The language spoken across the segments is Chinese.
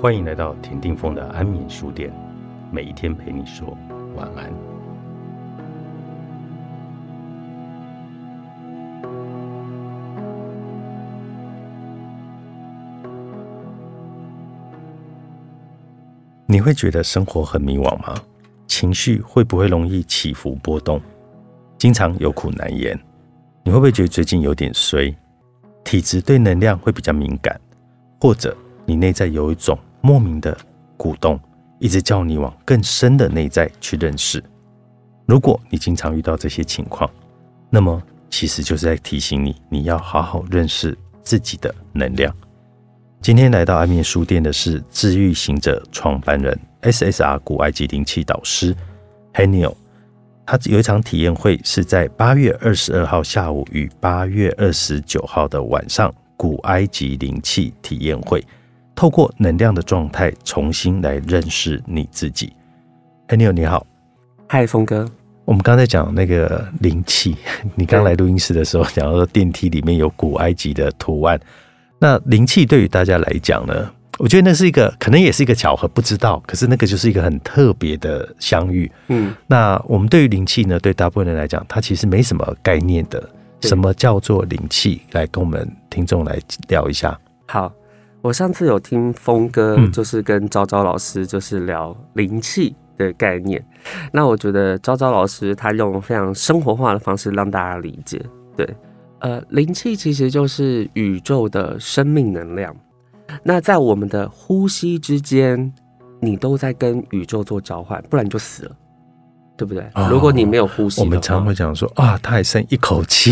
欢迎来到田定峰的安眠书店，每一天陪你说晚安。你会觉得生活很迷惘吗？情绪会不会容易起伏波动？经常有苦难言？你会不会觉得最近有点衰？体质对能量会比较敏感，或者你内在有一种莫名的鼓动，一直叫你往更深的内在去认识。如果你经常遇到这些情况，那么其实就是在提醒你，你要好好认识自己的能量。今天来到安眠书店的是治愈行者创办人 SSR 古埃及灵气导师 Haniel，他有一场体验会是在八月二十二号下午与八月二十九号的晚上古埃及灵气体验会，透过能量的状态重新来认识你自己。Haniel 你好，嗨峰哥，我们刚才讲那个灵气，你刚来录音室的时候讲到说电梯里面有古埃及的图案。那灵气对于大家来讲呢，我觉得那是一个可能也是一个巧合，不知道。可是那个就是一个很特别的相遇。嗯，那我们对于灵气呢，对大部分人来讲，它其实没什么概念的。什么叫做灵气？来跟我们听众来聊一下。好，我上次有听峰哥嗯就是跟昭昭老师就是聊灵气的概念，那我觉得昭昭老师他用非常生活化的方式让大家理解。对，呃，灵气其实就是宇宙的生命能量，那在我们的呼吸之间，你都在跟宇宙做交换，不然你就死了。对不对？哦如果你没有呼吸我们常会讲说啊，他还剩一口气，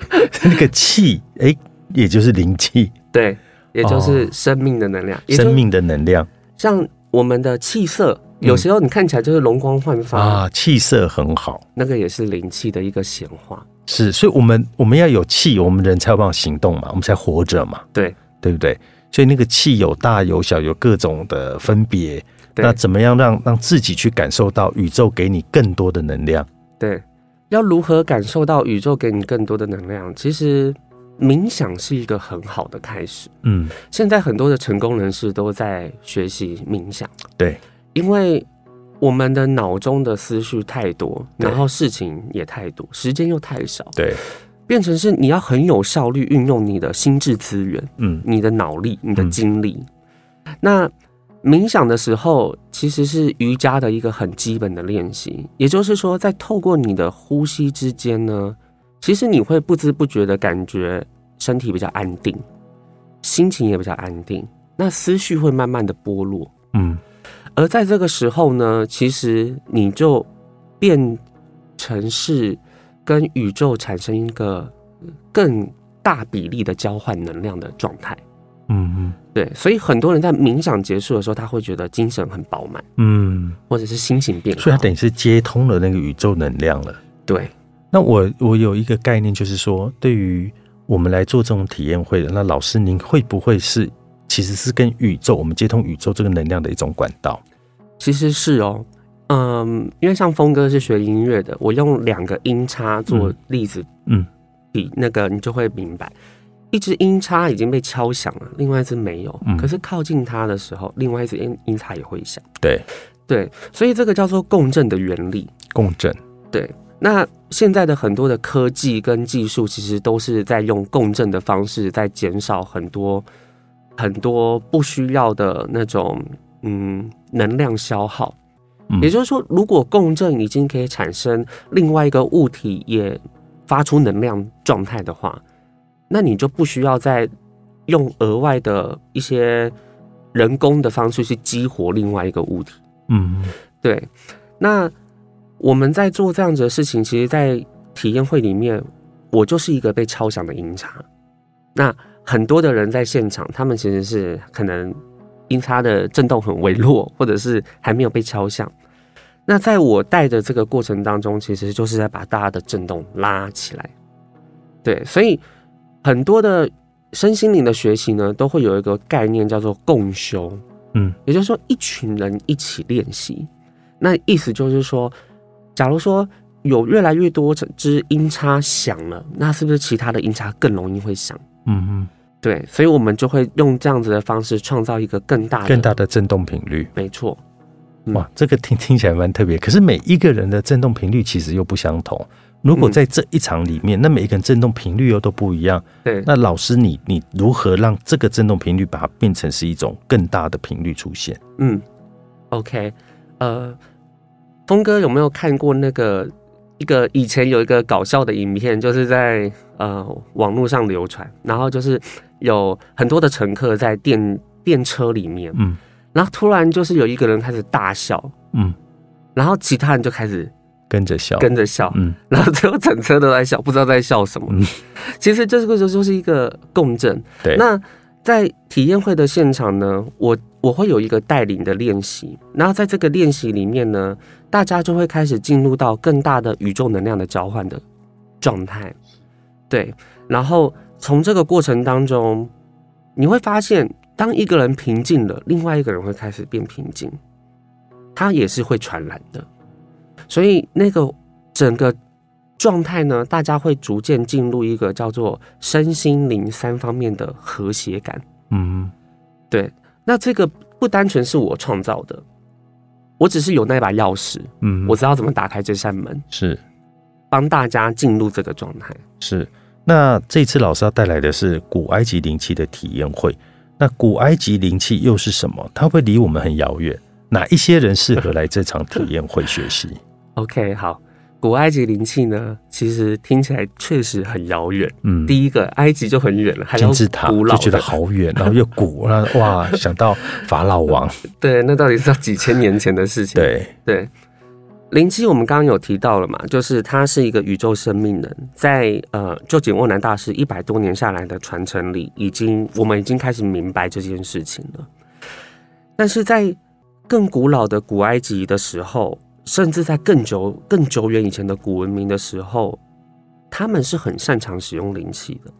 那个气，哎、也就是灵气，对，也就是哦生命的能量，生命的能量像我们的气色，有时候你看起来就是容光焕发，啊，气色很好。那个也是灵气的一个显化。是，所以我们我们要有气，我们人才有办法行动嘛，我们才活着嘛，对对不对？所以那个气有大有小，有各种的分别。那怎么样让让自己去感受到宇宙给你更多的能量？对，要如何感受到宇宙给你更多的能量？其实冥想是一个很好的开始。嗯，现在很多的成功人士都在学习冥想，对，因为我们的脑中的思绪太多，然后事情也太多，时间又太少，对，变成是你要很有效率运用你的心智资源。嗯，你的脑力、你的嗯精力。那冥想的时候，其实是瑜伽的一个很基本的练习，也就是说，在透过你的呼吸之间呢，其实你会不知不觉的感觉身体比较安定，心情也比较安定，那思绪会慢慢的剥落。嗯，而在这个时候呢，其实你就变成是跟宇宙产生一个更大比例的交换能量的状态。嗯嗯对，所以很多人在冥想结束的时候，他会觉得精神很饱满，嗯，或者是心情变好。所以他等于是接通了那个宇宙能量了。对那我我有一个概念，就是说，对于我们来做这种体验会的，那老师您会不会是其实是跟宇宙我们接通宇宙这个能量的一种管道？其实是哦，嗯，因为像峰哥是学音乐的，我用两个音叉做例子，嗯，比那个你就会明白，一只音叉已经被敲响了，另外一只没有，嗯可是靠近它的时候，另外一只音音叉也会响。对，对，所以这个叫做共振的原理。共振。对，那现在的很多的科技跟技术，其实都是在用共振的方式，在减少很多很多不需要的那种嗯能量消耗。嗯也就是说，如果共振已经可以产生另外一个物体也发出能量状态的话，那你就不需要再用额外的一些人工的方式去激活另外一个物体。嗯对，那我们在做这样子的事情，其实，在体验会里面，我就是一个被敲响的音叉。那很多的人在现场，他们其实是可能音叉的震动很微弱，或者是还没有被敲响。那在我带的这个过程当中，其实就是在把大家的震动拉起来。对，所以很多的身心灵的学习呢，都会有一个概念叫做共修。嗯也就是说，一群人一起练习。那意思就是说，假如说有越来越多只音叉响了，那是不是其他的音叉更容易会响？嗯嗯，对，所以我们就会用这样子的方式创造一个更大的、更大的振动频率。没错，嗯哇，这个听听起来蛮特别。可是每一个人的振动频率其实又不相同。如果嗯在这一场里面，那每一个人振动频率又都不一样，对，那老师你你如何让这个振动频率把它变成是一种更大的频率出现？嗯，OK，呃，峰哥有没有看过那个一个以前有一个搞笑的影片，就是在呃网络上流传，然后就是有很多的乘客在电电车里面，嗯。然后突然就是有一个人开始大笑，嗯，然后其他人就开始跟着笑，跟着笑，嗯 然后最后整车都在笑，不知道在笑什么。嗯。其实这个就就是一个共振。对，那在体验会的现场呢，我我会有一个带领的练习，然后在这个练习里面呢，大家就会开始进入到更大的宇宙能量的交换的状态。对，然后从这个过程当中，你会发现，当一个人平静了，另外一个人会开始变平静，它也是会传染的。所以那个整个状态呢，大家会逐渐进入一个叫做身心灵三方面的和谐感。嗯对那这个不单纯是我创造的，我只是有那把钥匙，嗯，我知道怎么打开这扇门，是帮大家进入这个状态。是。那这次老师要带来的是古埃及灵气的体验会。那古埃及灵气又是什么？它会离我们很遥远。哪一些人适合来这场体验会学习？OK，好，古埃及灵气呢，其实听起来确实很遥远。嗯，第一个，埃及就很远了，还要金字塔古老就觉得好远，然后又古，然后哇，想到法老王，对，那到底是要几千年前的事情？对，对，灵气我们刚刚有提到了嘛，就是它是一个宇宙生命人，在呃，就景沃南大师一百多年下来的传承里，已经我们已经开始明白这件事情了。但是在更古老的古埃及的时候，甚至在更久、更久远以前的古文明的时候，他们是很擅长使用灵气的。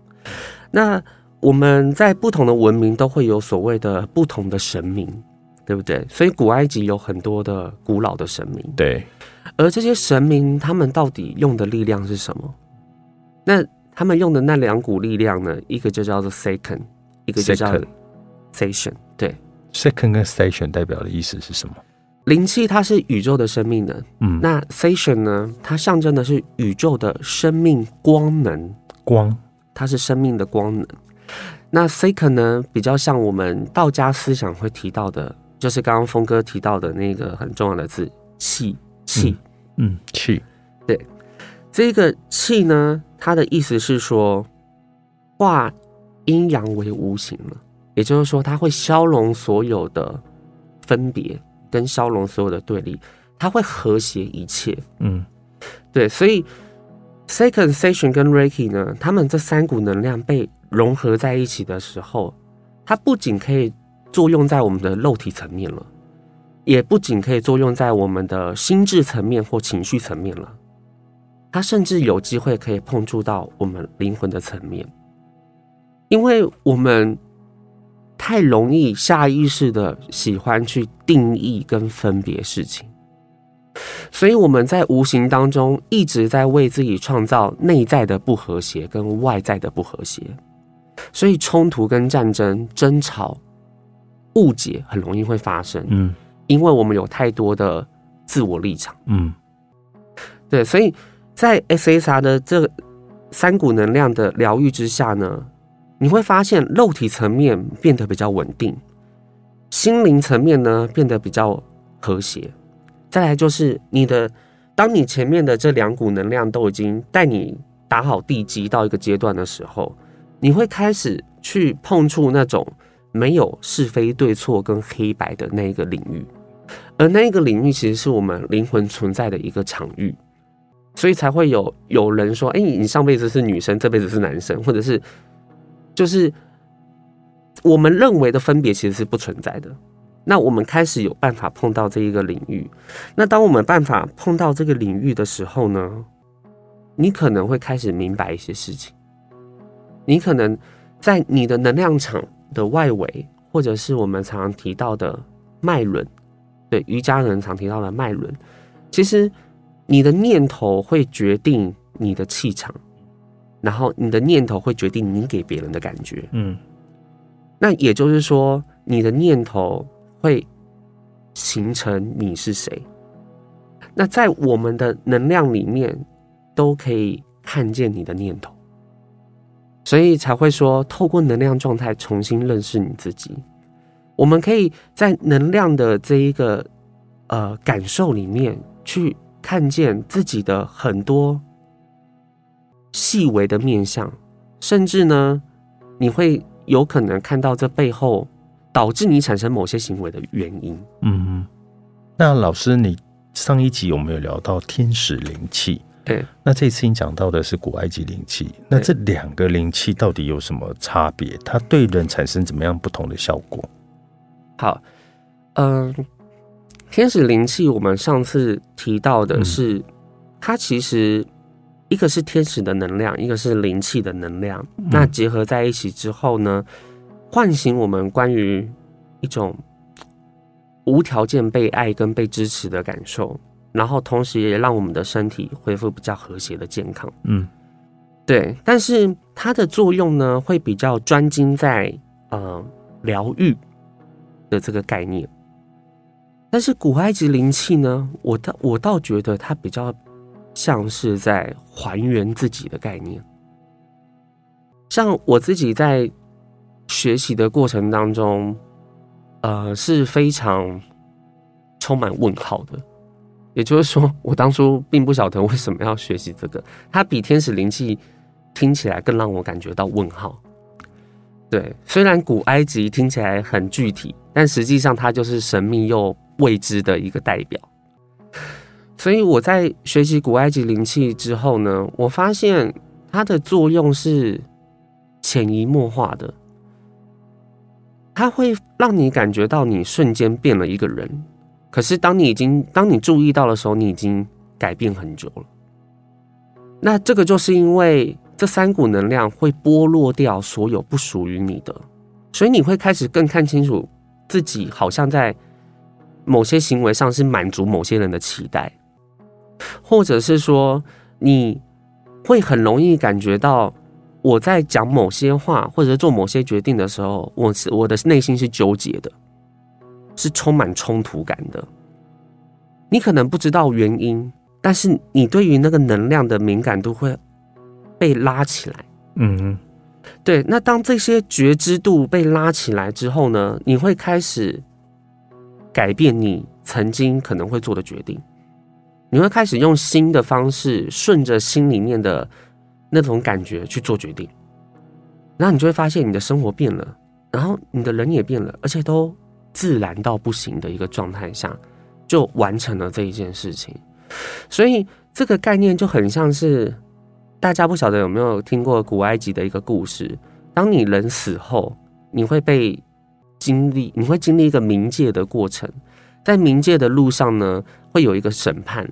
那我们在不同的文明都会有所谓的不同的神明，对不对？所以古埃及有很多的古老的神明，对，而这些神明他们到底用的力量是什么？那他们用的那两股力量呢？一个就叫做 second，一个就叫 station。对，second 跟 station 代表的意思是什么？灵气它是宇宙的生命能，嗯，那 station 呢？它象征的是宇宙的生命光能，光，它是生命的光能。那 second 呢，比较像我们道家思想会提到的，就是刚刚峰哥提到的那个很重要的字气气。嗯，气，对。这个气呢，它的意思是说，化阴阳为无形了，也就是说，它会消融所有的分别，跟骁龙所有的对立，它会和谐一切。嗯。对，所以 Second Station 跟 Reiki 呢，他们这三股能量被融合在一起的时候，它不仅可以作用在我们的肉体层面了，也不仅可以作用在我们的心智层面或情绪层面了，它甚至有机会可以碰触到我们灵魂的层面，因为我们太容易下意识的喜欢去定义跟分别事情。所以我们在无形当中一直在为自己创造内在的不和谐跟外在的不和谐，所以冲突跟战争、争吵、误解很容易会发生，嗯因为我们有太多的自我立场。嗯对，所以在 SSR 的这三股能量的疗愈之下呢，你会发现肉体层面变得比较稳定，心灵层面呢变得比较和谐。再来就是你的，当你前面的这两股能量都已经带你打好地基到一个阶段的时候，你会开始去碰触那种没有是非对错跟黑白的那一个领域，而那一个领域其实是我们灵魂存在的一个场域。所以才会有有人说，哎、你上辈子是女生，这辈子是男生，或者是就是我们认为的分别其实是不存在的。那我们开始有办法碰到这一个领域，那当我们办法碰到这个领域的时候呢，你可能会开始明白一些事情。你可能在你的能量场的外围，或者是我们常常提到的脉轮，对瑜伽人常提到的脉轮，其实你的念头会决定你的气场，然后你的念头会决定你给别人的感觉。嗯那也就是说，你的念头会形成你是谁。那在我们的能量里面，都可以看见你的念头，所以才会说，透过能量状态重新认识你自己。我们可以在能量的这一个呃感受里面，去看见自己的很多细微的面相，甚至呢，你会有可能看到这背后导致你产生某些行为的原因。嗯，那老师你。上一集有没有聊到天使灵气？对，那这次你讲到的是古埃及灵气，那这两个灵气到底有什么差别？它对人产生怎么样不同的效果？好，嗯，天使灵气我们上次提到的是，它其实一个是天使的能量，一个是灵气的能量，那结合在一起之后呢，唤醒我们关于一种。无条件被爱跟被支持的感受，然后同时也让我们的身体恢复比较和谐的健康。嗯，对。但是它的作用呢，会比较专精在呃疗愈的这个概念。但是古埃及灵气呢，我倒我倒觉得它比较像是在还原自己的概念。像我自己在学习的过程当中。呃，是非常充满问号的。也就是说，我当初并不晓得为什么要学习这个。它比天使灵气听起来更让我感觉到问号。对，虽然古埃及听起来很具体，但实际上它就是神秘又未知的一个代表。所以我在学习古埃及灵气之后呢，我发现它的作用是潜移默化的。它会让你感觉到你瞬间变了一个人，可是当你已经当你注意到的时候，你已经改变很久了。那这个就是因为这三股能量会剥落掉所有不属于你的，所以你会开始更看清楚自己，好像在某些行为上是满足某些人的期待，或者是说你会很容易感觉到。我在讲某些话或者做某些决定的时候，我是我的内心是纠结的，是充满冲突感的。你可能不知道原因，但是你对于那个能量的敏感度会被拉起来。嗯，对。那当这些觉知度被拉起来之后呢，你会开始改变你曾经可能会做的决定，你会开始用新的方式，顺着心里面的。那种感觉去做决定，然后你就会发现你的生活变了，然后你的人也变了，而且都自然到不行的一个状态下，就完成了这一件事情。所以这个概念就很像是大家不晓得有没有听过古埃及的一个故事：当你人死后，你会被经历，你会经历一个冥界的过程，在冥界的路上呢，会有一个审判，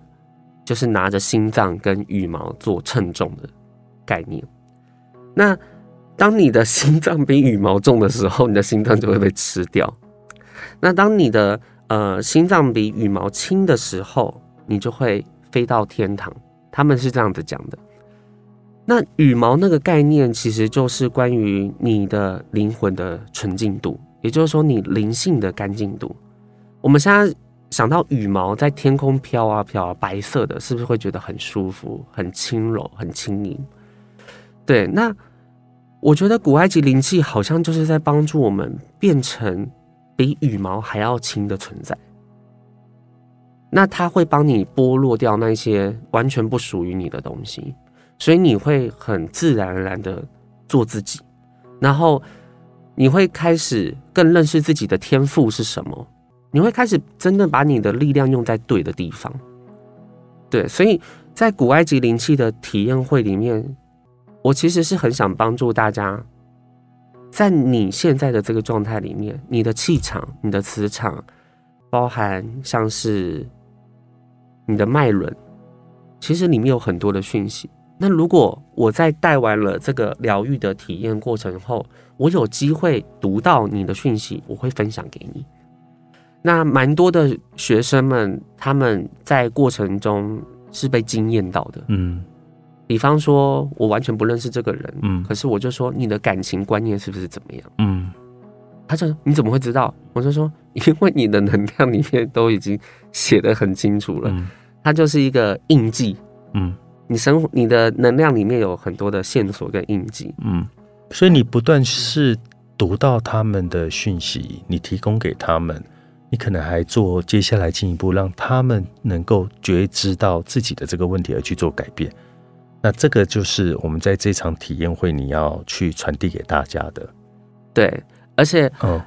就是拿着心脏跟羽毛做称重的。概念，那当你的心脏比羽毛重的时候，你的心脏就会被吃掉。那当你的呃心脏比羽毛轻的时候，你就会飞到天堂。他们是这样子讲的。那羽毛那个概念，其实就是关于你的灵魂的纯净度，也就是说你灵性的干净度。我们现在想到羽毛在天空飘啊飘，啊，白色的，是不是会觉得很舒服、很轻柔、很轻盈？对，那我觉得古埃及灵气好像就是在帮助我们变成比羽毛还要轻的存在。那它会帮你剥落掉那些完全不属于你的东西，所以你会很自然而然的做自己，然后你会开始更认识自己的天赋是什么，你会开始真的把你的力量用在对的地方。对，所以在古埃及灵气的体验会里面。我其实是很想帮助大家，在你现在的这个状态里面，你的气场、你的磁场，包含像是你的脉轮，其实里面有很多的讯息。那如果我在带完了这个疗愈的体验过程后，我有机会读到你的讯息，我会分享给你。那蛮多的学生们，他们在过程中是被惊艳到的，嗯。比方说，我完全不认识这个人，嗯，可是我就说你的感情观念是不是怎么样？嗯，他就你怎么会知道？我就说，因为你的能量里面都已经写得很清楚了，嗯。它就是一个印记。嗯。你生活你的能量里面有很多的线索跟印记，嗯，所以你不断是读到他们的讯息，你提供给他们，你可能还做接下来进一步让他们能够觉知到自己的这个问题而去做改变。那这个就是我们在这场体验会你要去传递给大家的。对，而且嗯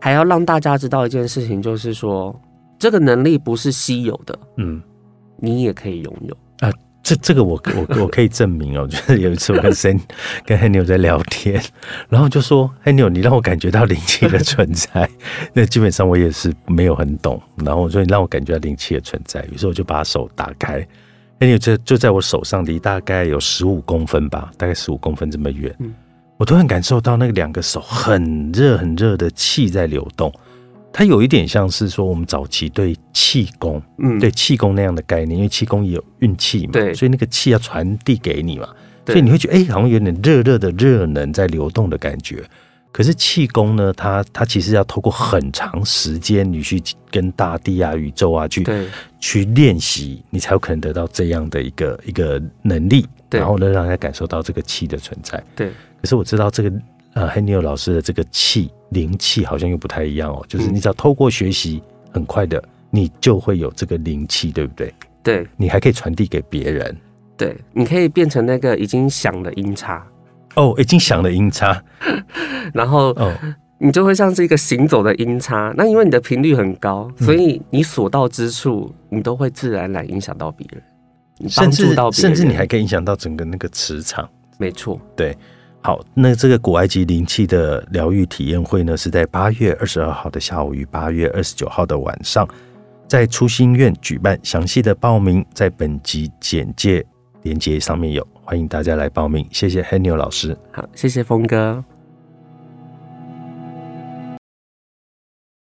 还要让大家知道一件事情，就是说这个能力不是稀有的，嗯。你也可以拥有。这这个我我我可以证明哦，就是有一次我跟 Sen 跟 Henry 在聊天，然后就说 Henry 你让我感觉到灵气的存在，那基本上我也是没有很懂，然后我说你让我感觉到灵气的存在，于是我就把手打开，Henry 就就在我手上离大概有十五公分吧，大概十五公分这么远，嗯。我突然感受到那个两个手很热很热的气在流动，它有一点像是说我们早期对气功。嗯，对气功那样的概念，因为气功也有运气嘛，对所以那个气要传递给你嘛，对所以你会觉得哎、好像有点热热的热能在流动的感觉。可是气功呢，它它其实要透过很长时间，你去跟大地啊、宇宙啊去去练习，你才有可能得到这样的一个一个能力，然后呢，让人家感受到这个气的存在。对可是我知道这个呃 h e n n 老师的这个气灵气好像又不太一样哦，就是嗯你只要透过学习，很快的你就会有这个灵气，对不对？对你还可以传递给别人。对，你可以变成那个已经响的音叉，哦，已经响了音叉 然后哦，你就会像是一个行走的音叉。那因为你的频率很高，嗯所以你所到之处，你都会自然而然影响到别人，你帮助到别人，甚至你还可以影响到整个那个磁场。没错，对，好，那这个古埃及灵气的疗愈体验会呢，是在八月二十二号的下午与八月二十九号的晚上，在初心院举办。详细的报名在本集简介连接上面有，欢迎大家来报名。谢谢黑牛老师。好，谢谢峰哥。